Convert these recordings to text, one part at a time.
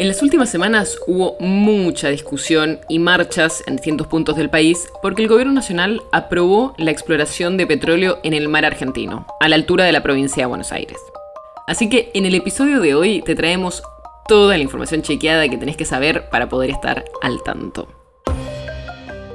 En las últimas semanas hubo mucha discusión y marchas en distintos puntos del país porque el gobierno nacional aprobó la exploración de petróleo en el mar argentino, a la altura de la provincia de Buenos Aires. Así que en el episodio de hoy te traemos toda la información chequeada que tenés que saber para poder estar al tanto.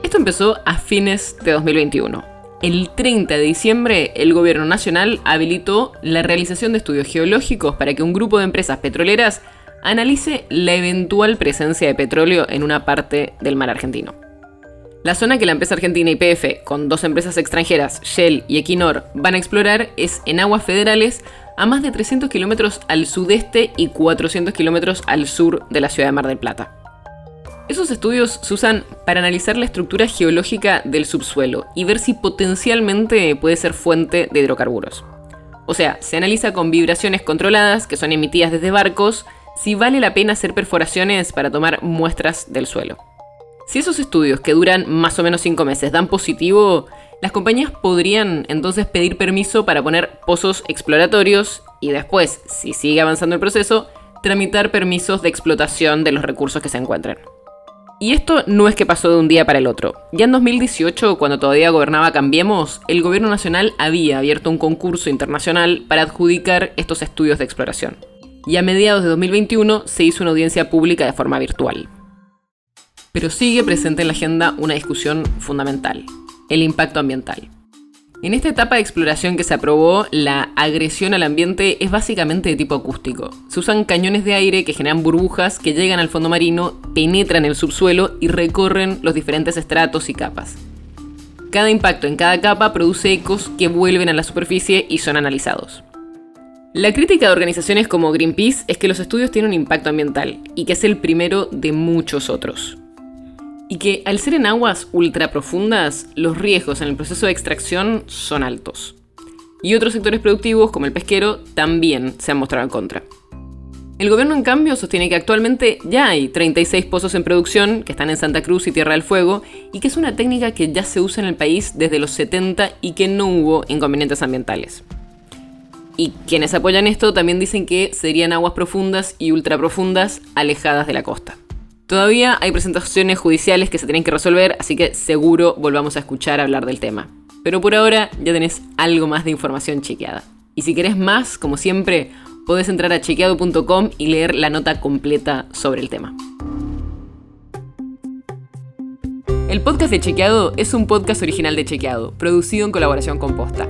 Esto empezó a fines de 2021. El 30 de diciembre, el gobierno nacional habilitó la realización de estudios geológicos para que un grupo de empresas petroleras analice la eventual presencia de petróleo en una parte del mar argentino. La zona que la empresa argentina YPF, con dos empresas extranjeras, Shell y Equinor, van a explorar es en aguas federales a más de 300 kilómetros al sudeste y 400 kilómetros al sur de la ciudad de Mar del Plata. Esos estudios se usan para analizar la estructura geológica del subsuelo y ver si potencialmente puede ser fuente de hidrocarburos. O sea, se analiza con vibraciones controladas que son emitidas desde barcos si vale la pena hacer perforaciones para tomar muestras del suelo. Si esos estudios que duran más o menos 5 meses dan positivo, las compañías podrían entonces pedir permiso para poner pozos exploratorios y después, si sigue avanzando el proceso, tramitar permisos de explotación de los recursos que se encuentren. Y esto no es que pasó de un día para el otro. Ya en 2018, cuando todavía gobernaba Cambiemos, el gobierno nacional había abierto un concurso internacional para adjudicar estos estudios de exploración y a mediados de 2021 se hizo una audiencia pública de forma virtual. Pero sigue presente en la agenda una discusión fundamental, el impacto ambiental. En esta etapa de exploración que se aprobó, la agresión al ambiente es básicamente de tipo acústico. Se usan cañones de aire que generan burbujas que llegan al fondo marino, penetran el subsuelo y recorren los diferentes estratos y capas. Cada impacto en cada capa produce ecos que vuelven a la superficie y son analizados. La crítica de organizaciones como Greenpeace es que los estudios tienen un impacto ambiental y que es el primero de muchos otros. Y que al ser en aguas ultraprofundas, los riesgos en el proceso de extracción son altos. Y otros sectores productivos, como el pesquero, también se han mostrado en contra. El gobierno, en cambio, sostiene que actualmente ya hay 36 pozos en producción que están en Santa Cruz y Tierra del Fuego y que es una técnica que ya se usa en el país desde los 70 y que no hubo inconvenientes ambientales. Y quienes apoyan esto también dicen que serían aguas profundas y ultraprofundas alejadas de la costa. Todavía hay presentaciones judiciales que se tienen que resolver, así que seguro volvamos a escuchar hablar del tema. Pero por ahora ya tenés algo más de información chequeada. Y si querés más, como siempre, podés entrar a chequeado.com y leer la nota completa sobre el tema. El podcast de Chequeado es un podcast original de Chequeado, producido en colaboración con Posta.